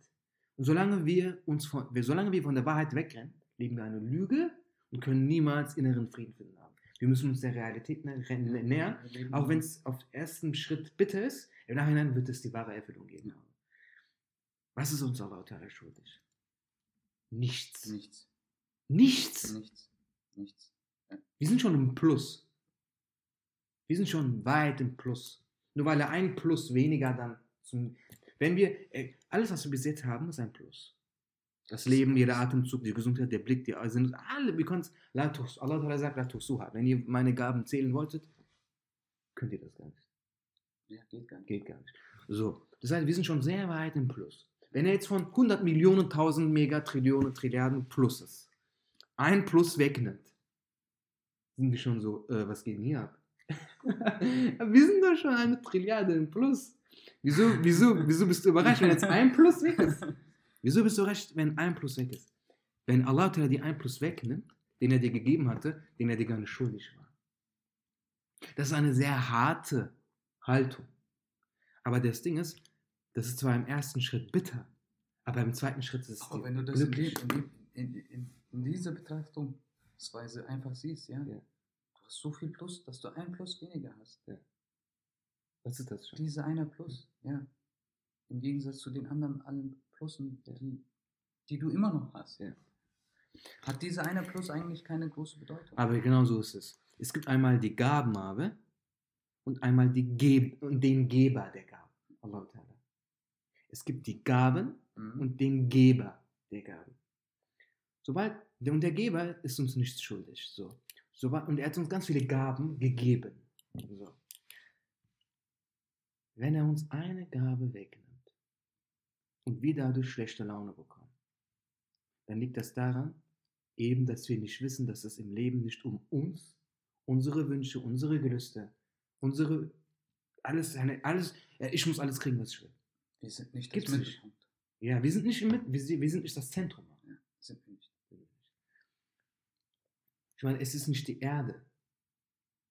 Und solange wir uns von, wir, solange wir von der Wahrheit wegrennen, leben wir eine Lüge und können niemals inneren Frieden finden haben. Wir müssen uns der Realität nä nä- nähern, auch wenn es auf ersten Schritt bitter ist. Im Nachhinein wird es die wahre Erfüllung geben. Was ist uns Allah Ta'ala schuldig? Nichts. nichts. Nichts. Nichts. Nichts. Wir sind schon im Plus. Wir sind schon weit im Plus. Nur weil er ein Plus weniger dann zum. Wenn wir. äh, Alles, was wir bis jetzt haben, ist ein Plus. Das Leben, jeder Atemzug, die Gesundheit, der Blick, die sind alle. Wir können es. Allah sagt, La tuhsuha. Wenn ihr meine Gaben zählen wolltet, könnt ihr das gar nicht. Ja, geht gar nicht. Geht gar nicht. So. Das heißt, wir sind schon sehr weit im Plus. Wenn er jetzt von 100 Millionen, 1000 Megatrillionen, Trilliarden Pluses ein Plus wegnimmt, sind wir schon so, äh, was geht denn hier ab? Wir sind doch schon eine Trilliarde im Plus. Wieso, wieso, wieso bist du überrascht, wenn jetzt ein Plus weg ist? Wieso bist du überrascht, wenn ein Plus weg ist? Wenn Allah die ein Plus wegnimmt, den er dir gegeben hatte, den er dir gar nicht schuldig war. Das ist eine sehr harte Haltung. Aber das Ding ist, das ist zwar im ersten Schritt bitter, aber im zweiten Schritt ist es Aber wenn du das in, in, in, in dieser Betrachtungsweise einfach siehst, ja, Ja. Hast so viel Plus, dass du ein Plus weniger hast. Was ist das schon? Diese einer Plus, ja. Im Gegensatz zu den anderen allen Plussen, die, die du immer noch hast. Ja. Hat dieser eine Plus eigentlich keine große Bedeutung? Aber genau so ist es. Es gibt einmal die Gabenhabe und einmal die Geb und den Geber der Gaben. Allah Ta'ala. Es gibt die Gaben Mhm. und den Geber der Gaben. Sobald, und der Geber ist uns nichts schuldig. So. Sobald, und er hat uns ganz viele Gaben gegeben. So. Wenn er uns eine Gabe wegnimmt und wir dadurch schlechte Laune bekommen, dann liegt das daran, eben, dass wir nicht wissen, dass es im Leben nicht um uns, unsere Wünsche, unsere Gelüste, unsere, alles, alles, ich muss alles kriegen, was ich will. Wir sind nicht Gibt's das nicht. Mittelpunkt. Ja, wir sind nicht im wir, wir sind nicht das Zentrum. Ja, sind wir nicht. Ich meine, es ist nicht die Erde,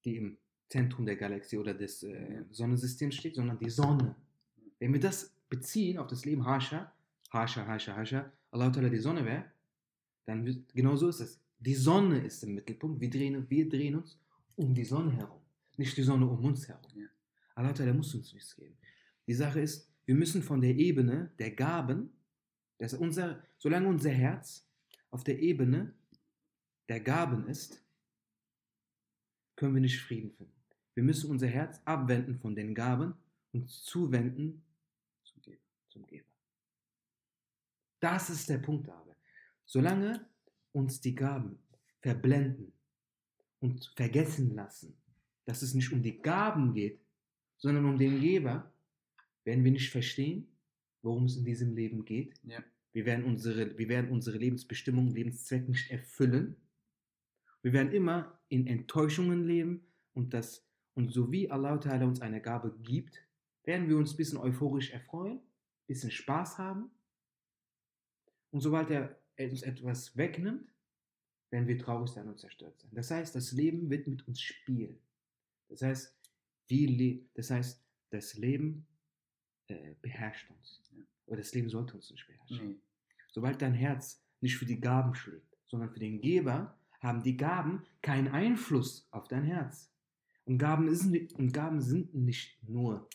die im Zentrum der Galaxie oder des äh, Sonnensystems steht, sondern die Sonne. Wenn wir das beziehen auf das Leben Hascha, Hascha, Hascha, Hascha, Allah Ta'ala die Sonne wäre, dann wird, genau so ist es. Die Sonne ist im Mittelpunkt, wir drehen, wir drehen uns um die Sonne herum, nicht die Sonne um uns herum. Ja. Allah Ta'ala muss uns nichts geben. Die Sache ist, wir müssen von der Ebene der Gaben, dass unser, solange unser Herz auf der Ebene der Gaben ist, können wir nicht Frieden finden. Wir müssen unser Herz abwenden von den Gaben und zuwenden Zum Geber. zum Geber. Das ist der Punkt aber. Solange uns die Gaben verblenden und vergessen lassen, dass es nicht um die Gaben geht, sondern um den Geber, werden wir nicht verstehen, worum es in diesem Leben geht. Ja. Wir werden unsere, wir werden unsere Lebensbestimmung, Lebenszweck nicht erfüllen. Wir werden immer in Enttäuschungen leben und, das, und so wie Allah Ta'ala uns eine Gabe gibt, werden wir uns ein bisschen euphorisch erfreuen, ein bisschen Spaß haben. Und sobald er uns etwas wegnimmt, werden wir traurig sein und zerstört sein. Das heißt, das Leben wird mit uns spielen. Das heißt, wir das, heißt das Leben äh, beherrscht uns. Aber das Leben sollte uns nicht beherrschen. Nee. Sobald dein Herz nicht für die Gaben schlägt, sondern für den Geber, haben die Gaben keinen Einfluss auf dein Herz. Und Gaben, ist, und Gaben sind nicht nur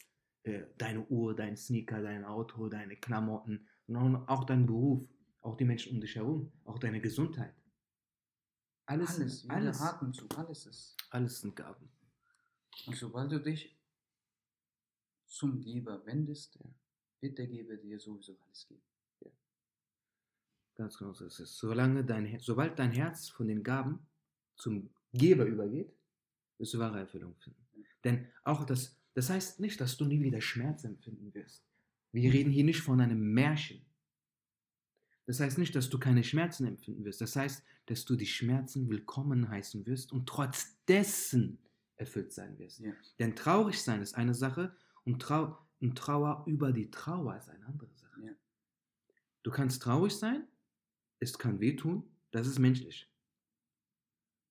äh, deine Uhr, dein Sneaker, dein Auto, deine Klamotten, sondern auch dein Beruf, auch die Menschen um dich herum, auch deine Gesundheit. Alles, Alles, alles, Atemzug, alles ist. alles sind Gaben. Und sobald du dich zum Geber wendest, Ja. wird der Geber dir sowieso alles geben. Ganz genau so ist es. Solange dein, sobald dein Herz von den Gaben zum Geber übergeht, wirst du wahre Erfüllung finden. Denn auch das, das heißt nicht, dass du nie wieder Schmerz empfinden wirst. Wir reden hier nicht von einem Märchen. Das heißt nicht, dass du keine Schmerzen empfinden wirst. Das heißt, dass du die Schmerzen willkommen heißen wirst und trotz dessen erfüllt sein wirst. Ja. Denn traurig sein ist eine Sache und, Trau und Trauer über die Trauer ist eine andere Sache. Ja. Du kannst traurig sein, es kann wehtun, das ist menschlich.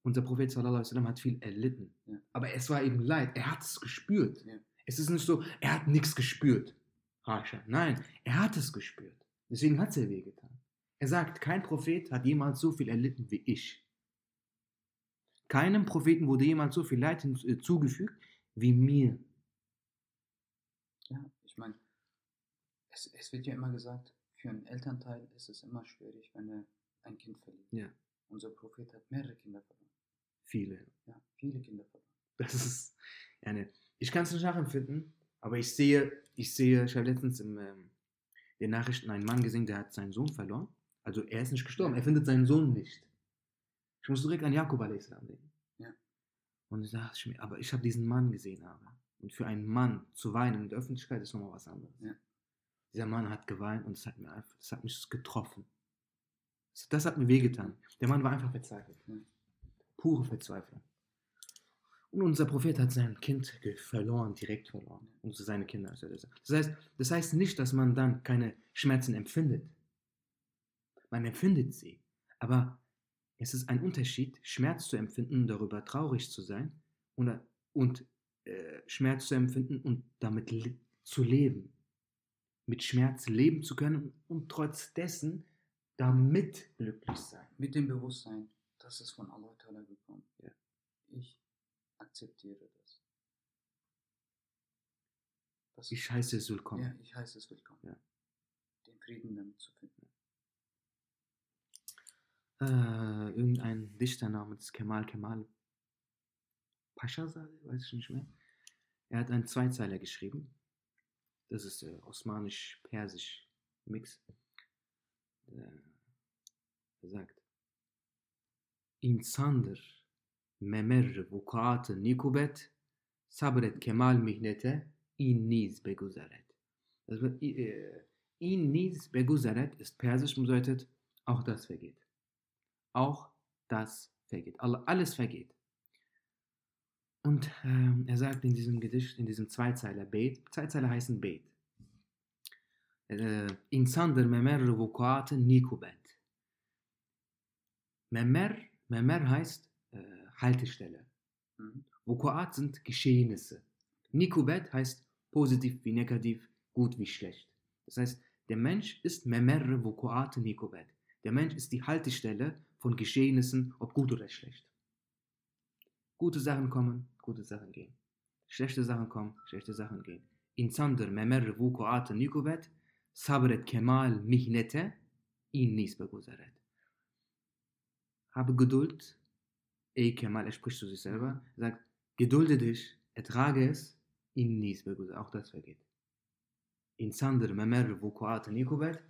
Unser Prophet sallallahu alaihi wasallam hat viel erlitten, Ja. aber es war eben Leid, er hat es gespürt. Ja. Es ist nicht so, er hat nichts gespürt. Nein, er hat es gespürt. Deswegen hat es er wehgetan. Er sagt, kein Prophet hat jemals so viel erlitten wie ich. Keinem Propheten wurde jemals so viel Leid äh, zugefügt wie mir. Ja, ich meine, es, es wird ja immer gesagt, für einen Elternteil ist es immer schwierig, wenn er ein Kind verliert. Ja. Unser Prophet hat mehrere Kinder verloren. Viele. Ja, viele Kinder verloren. Das ist eine. Ich kann es nicht nachempfinden, aber ich sehe, ich sehe, ich habe letztens in ähm, den Nachrichten einen Mann gesehen, der hat seinen Sohn verloren. Also er ist nicht gestorben, er findet seinen Sohn nicht. Ich muss direkt an Jakob a.s. denken. Ja. Und ich dachte ich mir, aber ich habe diesen Mann gesehen, aber. Und für einen Mann zu weinen in der Öffentlichkeit ist nochmal was anderes. Ja. Dieser Mann hat geweint und es hat, hat mich getroffen. Das, hat mir wehgetan. Der Mann war einfach verzweifelt. Ja. Pure Verzweiflung. Und unser Prophet hat sein Kind verloren, direkt verloren. Und seine Kinder. also das heißt, das heißt nicht, dass man dann keine Schmerzen empfindet. Man empfindet sie. Aber es ist ein Unterschied, Schmerz zu empfinden darüber traurig zu sein und, und äh, Schmerz zu empfinden und damit le zu leben. Mit Schmerz leben zu können und trotz dessen damit glücklich sein. Mit dem Bewusstsein, das ist von Allah Ta'ala gekommen. Ja. Ich akzeptiere das. das Ich heiße es willkommen. Ja, ich heiße es willkommen. Ja. Den Frieden damit zu finden. äh, irgendein Dichter namens Kemal Kemal Pascha, weiß ich nicht mehr. Er hat einen Zweizeiler geschrieben. Das ist äh, osmanisch-persisch Mix. Äh, er sagt: İnsandır memer vukuatı nikubet sabret kemal mihnete inniz beguzeret. Also, äh, inniz beguzeret ist persisch und bedeutet auch das vergeht. Auch das vergeht. All- Alles vergeht. Und ähm, er sagt in diesem Gedicht, in diesem Zweizeiler Bet, Zweizeiler heißen Bet. Äh, İnsandır memer vukuatı nikubet. Memer, Memer heißt äh, Haltestelle. Mhm. Vukuat sind Geschehnisse. Nikubet heißt positiv wie negativ, gut wie schlecht. Das heißt, der Mensch ist Memerre Vukuat Nikubet. Der Mensch ist die Haltestelle von Geschehnissen, ob gut oder schlecht. Gute Sachen kommen, gute Sachen gehen. Schlechte Sachen kommen, schlechte Sachen gehen. İnsandır memerre vukuatı nikubet, sabret kemal mihnete, innis beguzeret. Habe Geduld, ey Kemal, er spricht zu sich selber, er sagt, gedulde dich, ertrage es, innis beguzeret, auch das vergeht. İnsandır memerre vukuatı nikubet,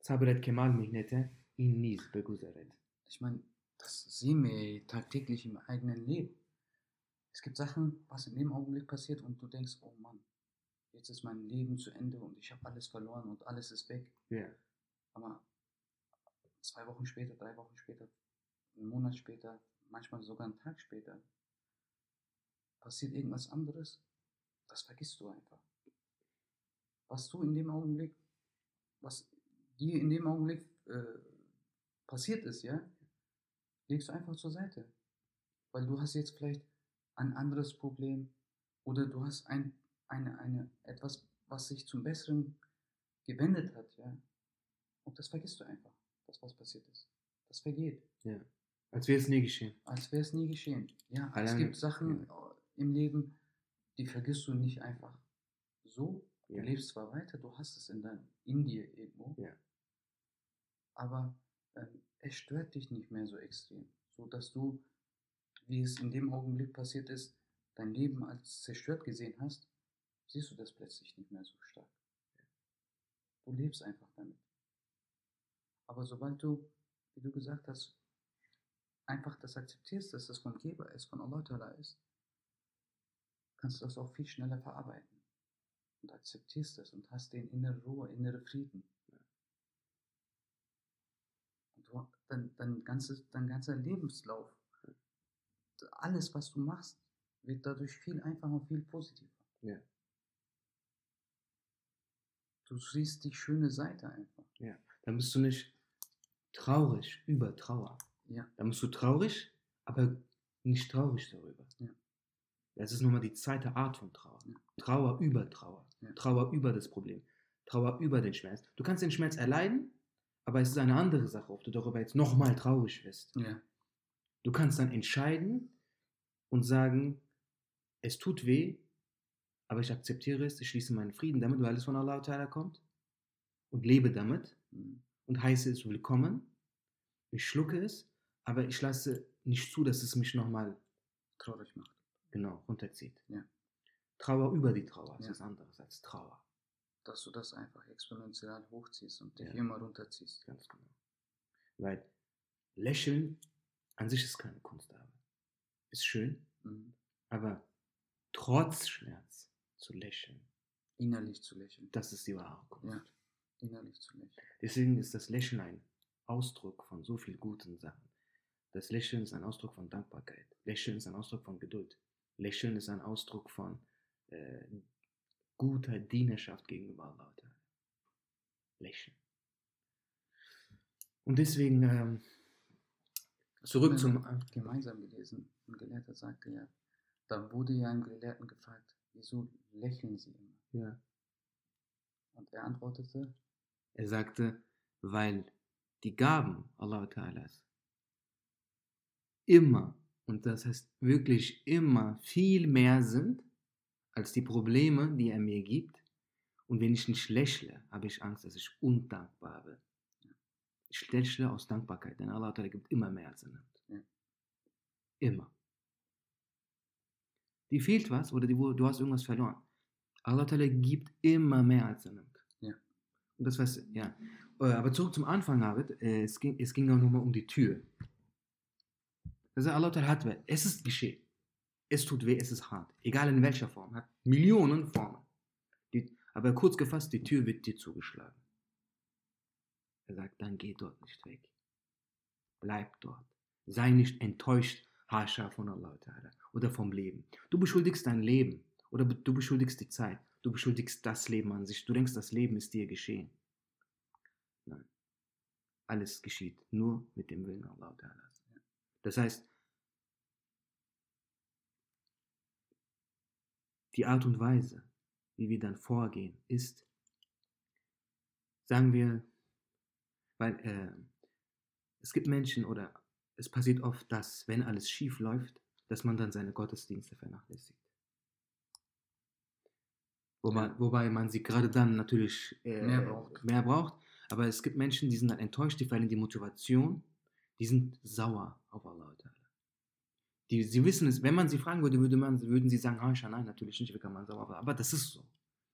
sabret kemal mihnete, innis beguzeret. Ich meine, das sehen wir tagtäglich im eigenen Leben. Es gibt Sachen, was in dem Augenblick passiert und du denkst, oh Mann, jetzt ist mein Leben zu Ende und ich habe alles verloren und alles ist weg. Ja. Aber zwei Wochen später, drei Wochen später, einen Monat später, manchmal sogar einen Tag später, passiert irgendwas anderes, das vergisst du einfach. Was du in dem Augenblick, was dir in dem Augenblick äh, passiert ist, ja, legst du einfach zur Seite. Weil du hast jetzt vielleicht ein anderes Problem oder du hast ein, eine, eine, etwas, was sich zum Besseren gewendet hat, ja. Und das vergisst du einfach, das was passiert ist. Das vergeht, ja. Als wäre es nie geschehen. als wäre es nie geschehen. Ja, es Allein- gibt Sachen im Leben, die vergisst du nicht einfach so. Du Ja. lebst zwar weiter, du hast es in, dein, in dir irgendwo, Ja. aber ähm, es stört dich nicht mehr so extrem, so dass du, wie es in dem Augenblick passiert ist, dein Leben als zerstört gesehen hast, siehst du das plötzlich nicht mehr so stark. Du lebst einfach damit. Aber sobald du, wie du gesagt hast, einfach das akzeptierst, dass das vom Geber ist, von Allah Ta'ala ist, kannst du das auch viel schneller verarbeiten. Und akzeptierst das und hast den innere Ruhe, innere Frieden. Und du, dein, dein, ganzes, dein ganzer Lebenslauf, alles, was du machst, wird dadurch viel einfacher und viel positiver. Ja. Du siehst die schöne Seite einfach. Dann bist du nicht traurig über Trauer. Ja. Dann bist du traurig, aber nicht traurig darüber. Ja. Das ist nochmal die zweite Art von Trauer. Ja. Trauer über Trauer. Ja. Trauer über das Problem. Trauer über den Schmerz. Du kannst den Schmerz erleiden, aber es ist eine andere Sache, ob du darüber jetzt nochmal traurig wirst. Ja. Du kannst dann entscheiden und sagen, es tut weh, aber ich akzeptiere es, ich schließe meinen Frieden damit, weil es von Allah Ta'ala kommt und lebe damit Mhm. und heiße es willkommen. Ich schlucke es, aber ich lasse nicht zu, dass es mich nochmal Traurig macht. genau runterzieht. Ja. Trauer über die Trauer ist Ja. was anderes als Trauer. Dass du das einfach exponentiell hochziehst und dich Ja. immer runterziehst. Ganz genau. Weil Lächeln an sich ist keine Kunstarbeit. Ist schön, Mhm. aber trotz Schmerz zu lächeln, Innerlich zu lächeln. das ist die wahre Kunst. Ja. Innerlich zu lächeln. Deswegen ist das Lächeln ein Ausdruck von so viel guten Sachen. Das Lächeln ist ein Ausdruck von Dankbarkeit. Lächeln ist ein Ausdruck von Geduld. Lächeln ist ein Ausdruck von äh, guter Dienerschaft gegenüber Allah. Lächeln. Und deswegen ähm, zurück zum. gemeinsam gelesen. Ein Gelehrter sagte ja, da wurde ja einem Gelehrten gefragt, wieso lächeln sie immer? Ja, Und er antwortete, er sagte, weil die Gaben Allah Ta'alas immer, und das heißt wirklich immer, viel mehr sind als die Probleme, die er mir gibt. Und wenn ich nicht lächle, habe ich Angst, dass ich undankbar bin. Lächle aus Dankbarkeit, denn Allah gibt immer mehr als er nimmt. Ja. Immer. Dir fehlt was oder die, du hast irgendwas verloren. Allah gibt immer mehr als er nimmt. Ja. Und das was, ja. Äh, Aber zurück zum Anfang, David. Äh, Es ging, es ging auch nochmal um die Tür. Also Allah hat, es ist geschehen. Es tut weh, es ist hart. Egal in welcher Form. Hat Millionen Formen. Die, aber kurz gefasst, die Tür wird dir zugeschlagen. Er sagt, dann geh dort nicht weg. Bleib dort. Sei nicht enttäuscht, Hascha von Allah oder vom Leben. Du beschuldigst dein Leben oder du beschuldigst die Zeit. Du beschuldigst das Leben an sich. Du denkst, das Leben ist dir geschehen. Nein. Alles geschieht nur mit dem Willen Allah. Das heißt, die Art und Weise, wie wir dann vorgehen, ist, sagen wir, weil äh, es gibt Menschen oder es passiert oft, dass, wenn alles schief läuft, dass man dann seine Gottesdienste vernachlässigt. Wobei, Ja. wobei man sie gerade dann natürlich äh, Mehr braucht. mehr braucht. Aber es gibt Menschen, die sind dann enttäuscht, die verlieren die Motivation, die sind sauer auf Allah. Die, sie wissen es, wenn man sie fragen würde, würde man, würden sie sagen, Harsha, nein, natürlich nicht, wie kann man sauer auf Aber das ist so.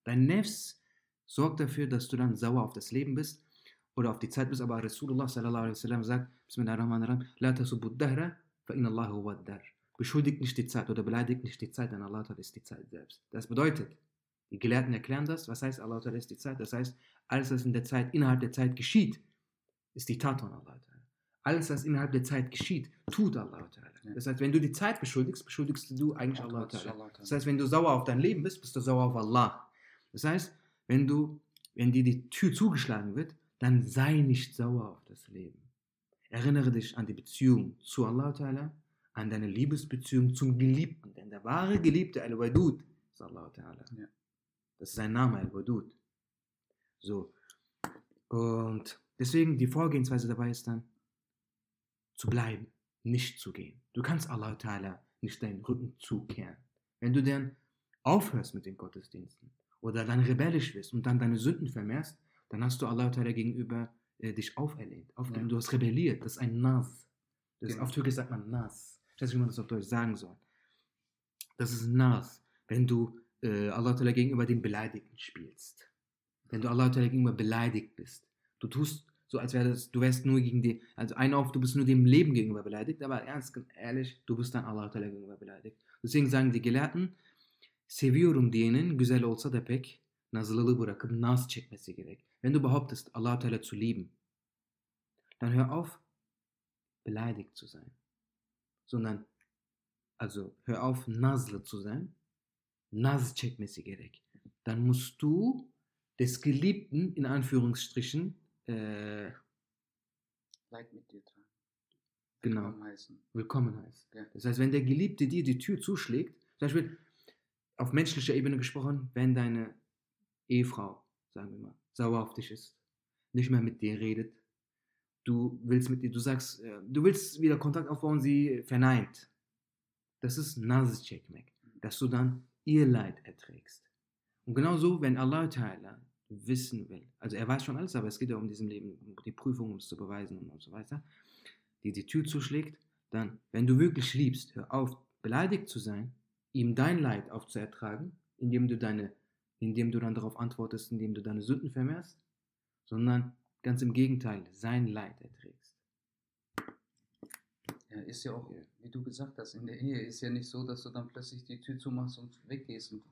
Dein Nefs sorgt dafür, dass du dann sauer auf das Leben bist oder auf die Zeit bist, aber Rasulullah sallallahu alaihi wasallam sagt, Bismillahirrahmanirrahim, La tasubbu dahra, fa inna Allah huwa dar. Beschuldigt nicht die Zeit oder beleidigt nicht die Zeit, denn Allah ist die Zeit selbst. Das bedeutet, die Gelehrten erklären das, was heißt Allah ist die Zeit? Das heißt, alles, was in der Zeit, innerhalb der Zeit geschieht, ist die Tat von Allah. Alles, was innerhalb der Zeit geschieht, tut Allah. Das heißt, wenn du die Zeit beschuldigst, beschuldigst du eigentlich Allah. Das heißt, wenn du sauer auf dein Leben bist, bist du sauer auf Allah. Das heißt, wenn du, wenn dir die Tür zugeschlagen wird, dann sei nicht sauer auf das Leben. Erinnere dich an die Beziehung zu Allah Ta'ala, an deine Liebesbeziehung zum Geliebten. Denn der wahre Geliebte, Al-Wadud, ist Allah Ta'ala. Ja. Das ist sein Name, Al-Wadud. So. Und deswegen die Vorgehensweise dabei ist dann, zu bleiben, nicht zu gehen. Du kannst Allah Ta'ala nicht deinen Rücken zukehren. Wenn du dann aufhörst mit den Gottesdiensten oder dann rebellisch wirst und dann deine Sünden vermehrst, dann hast du Allah Ta'ala gegenüber äh, dich auferlehnt. Aufgegeben. Ja. Du hast rebelliert. Das ist ein Nas. Das ist, Genau. auf Türkisch sagt man Nas. Ich weiß nicht, wie man das auf Deutsch sagen soll. Das ist Nas, wenn du äh, Allah Ta'ala gegenüber den Beleidigten spielst. Wenn du Allah Ta'ala gegenüber beleidigt bist. Du tust so, als wäre das, du wärst nur gegen die, also ein auf, du bist nur dem Leben gegenüber beleidigt, aber ernst, ehrlich, du bist dann Allah Ta'ala gegenüber beleidigt. Deswegen sagen die Gelehrten, seviyorum diyenin güzel olsa da pek nazlılığı bırakıp naz çekmesi gerek. Wenn du behauptest, Allah Ta'ala zu lieben, dann hör auf, beleidigt zu sein. Sondern, also hör auf, nazlı zu sein, naz çekmesi gerek. Dann musst du des Geliebten, in Anführungsstrichen, äh, Leid mit dir tragen. Genau. Willkommen heißen. willkommen heißt. Ja. Das heißt, wenn der Geliebte dir die Tür zuschlägt, zum Beispiel auf menschlicher Ebene gesprochen, wenn deine Ehefrau, sagen wir mal, sauer auf dich ist, nicht mehr mit dir redet, du willst mit ihr, du sagst, äh, du willst wieder Kontakt aufbauen, sie verneint. Das ist Nazicekmek, dass du dann ihr Leid erträgst. Und genauso, wenn Allah Ta'ala wissen will, also er weiß schon alles, aber es geht ja um diesem Leben, um die Prüfung, um es zu beweisen und so weiter, die die Tür zuschlägt, dann, wenn du wirklich liebst, hör auf, beleidigt zu sein, ihm dein Leid aufzuertragen, indem du deine, indem du dann darauf antwortest, indem du deine Sünden vermehrst, sondern ganz im Gegenteil, sein Leid erträgst. Ja, ist ja auch, wie du gesagt hast, in der Ehe ist ja nicht so, dass du dann plötzlich die Tür zumachst und weggehst und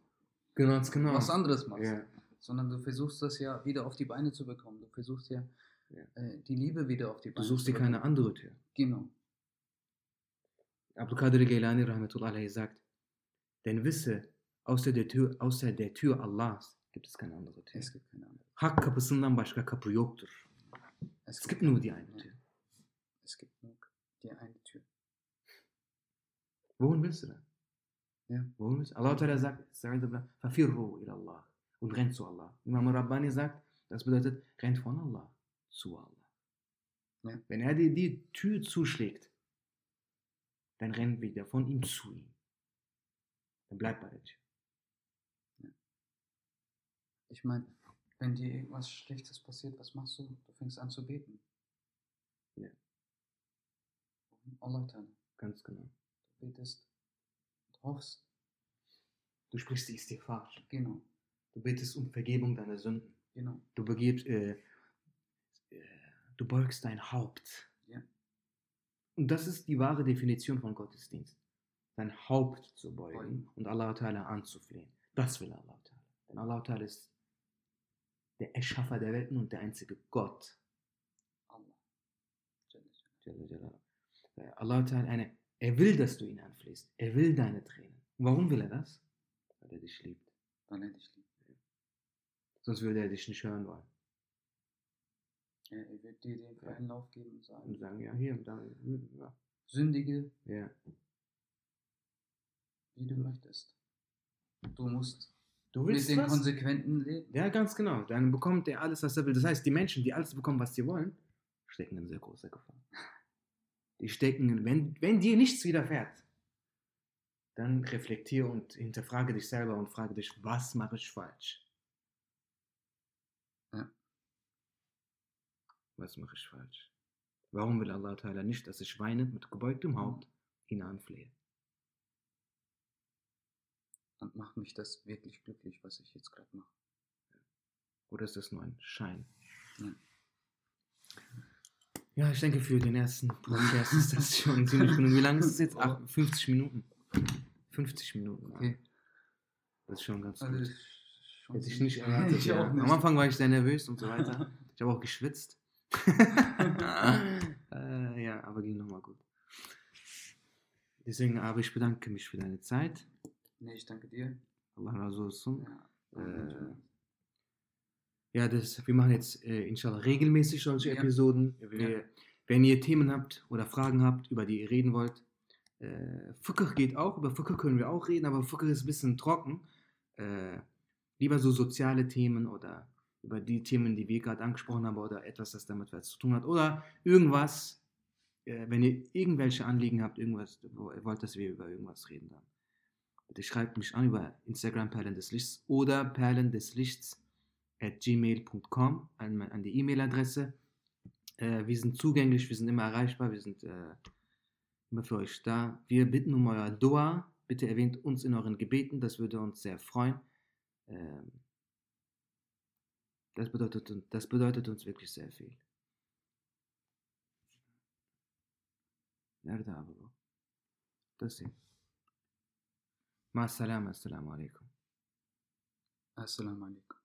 Ganz genau. was anderes machst. Ja. Sondern du versuchst das ja wieder auf die Beine zu bekommen. Du versuchst ja, Ja. äh, die Liebe wieder auf die Du Beine suchst zu dir keine bekommen. andere Tür. Genau. Abdul Qadir Gailani Rahmatullah alayhi sagt, denn wisse, außer der Tür, außer der Tür Allahs gibt es keine andere Tür. Es gibt keine andere. Hak kapısından başka kapı yoktur. Es Es gibt nur die eine. Tür. Es gibt nur die eine Tür. Wohin willst du denn? Ja. Wohin willst du? Allah Ta'ala sagt, "Ista'idhu billah, fafirru ila Allah. Und rennt zu Allah. Imam Rabbani sagt, das bedeutet, rennt von Allah zu Allah. Ja. Wenn er dir die Tür zuschlägt, dann renn wieder von ihm zu ihm. Dann bleib bei der Tür. Ich meine, wenn dir irgendwas Schlechtes passiert, was machst du? Du fängst an zu beten. Ja. Allah Ta'ala. Ganz genau. Du betest und hoffst. Du sprichst die Istighfar. Genau, Du betest um Vergebung deiner Sünden. genau. Du begebst, äh, äh, du beugst dein Haupt. Ja. Und das ist die wahre Definition von Gottesdienst. Dein Haupt zu beugen Beugen. und Allah Ta'ala anzuflehen. Das will Allah Ta'ala. Denn Allah Ta'ala ist der Erschaffer der Welten und der einzige Gott. Allah. Äh, Allah eine, er will, dass du ihn anflehst. Er will deine Tränen. Und warum will er das? Weil er dich liebt. Weil er dich liebt. Sonst würde er dich nicht hören wollen. Ja, er wird dir den freien Lauf geben und Und sagen, sagen, ja, hier, da, ja. sündige, ja. wie du möchtest. Du musst Du mit willst den was? Konsequenten leben. Ja, ganz genau. Dann bekommt er alles, was er will. Das heißt, die Menschen, die alles bekommen, was sie wollen, stecken in sehr großer Gefahr. Die stecken, in, wenn, wenn dir nichts widerfährt, dann reflektiere und hinterfrage dich selber und frage dich, was mache ich falsch? Ja. Was mache ich falsch? Warum will Allah Ta'ala nicht, dass ich weinend mit gebeugtem Haupt ihn anflehe? Und macht mich das wirklich glücklich, was ich jetzt gerade mache. Oder ist das nur ein Schein? Ja. Ja, ich denke, für den ersten Podcast ist das schon ziemlich genug. Wie lange ist es jetzt? Ach, 50 Minuten. 50 Minuten. Okay. Das ist schon ganz Also, gut. schon Hätte ich nicht erwartet. ja. Am Anfang war ich sehr nervös und so weiter. Ich habe auch geschwitzt. äh, ja, aber ging nochmal gut. Deswegen, aber ich bedanke mich für deine Zeit. Nee, ich danke dir. Allah Rasul olsun. Ja. Äh, Ja, das, wir machen jetzt äh, inshallah regelmäßig solche Ja. Episoden. Wir, Wenn ihr Themen habt oder Fragen habt, über die ihr reden wollt, äh, Fucker geht auch, über Fucker können wir auch reden, aber Fucker ist ein bisschen trocken. Äh, lieber so soziale Themen oder über die Themen, die wir gerade angesprochen haben oder etwas, das damit was zu tun hat oder irgendwas, äh, wenn ihr irgendwelche Anliegen habt, irgendwas, wollt, dass wir über irgendwas reden, dann bitte schreibt mich an über Instagram Perlen des Lichts oder Perlen des Lichts at gmail.com an, an die E-Mail-Adresse. Äh, wir sind zugänglich, wir sind immer erreichbar, wir sind äh, immer für euch da. Wir bitten um euer Dua. Bitte erwähnt uns in euren Gebeten, das würde uns sehr freuen. Ähm, das, bedeutet, uns- das bedeutet uns wirklich sehr viel. Nerede abi? Das مع السلامة السلام عليكم. السلام عليكم.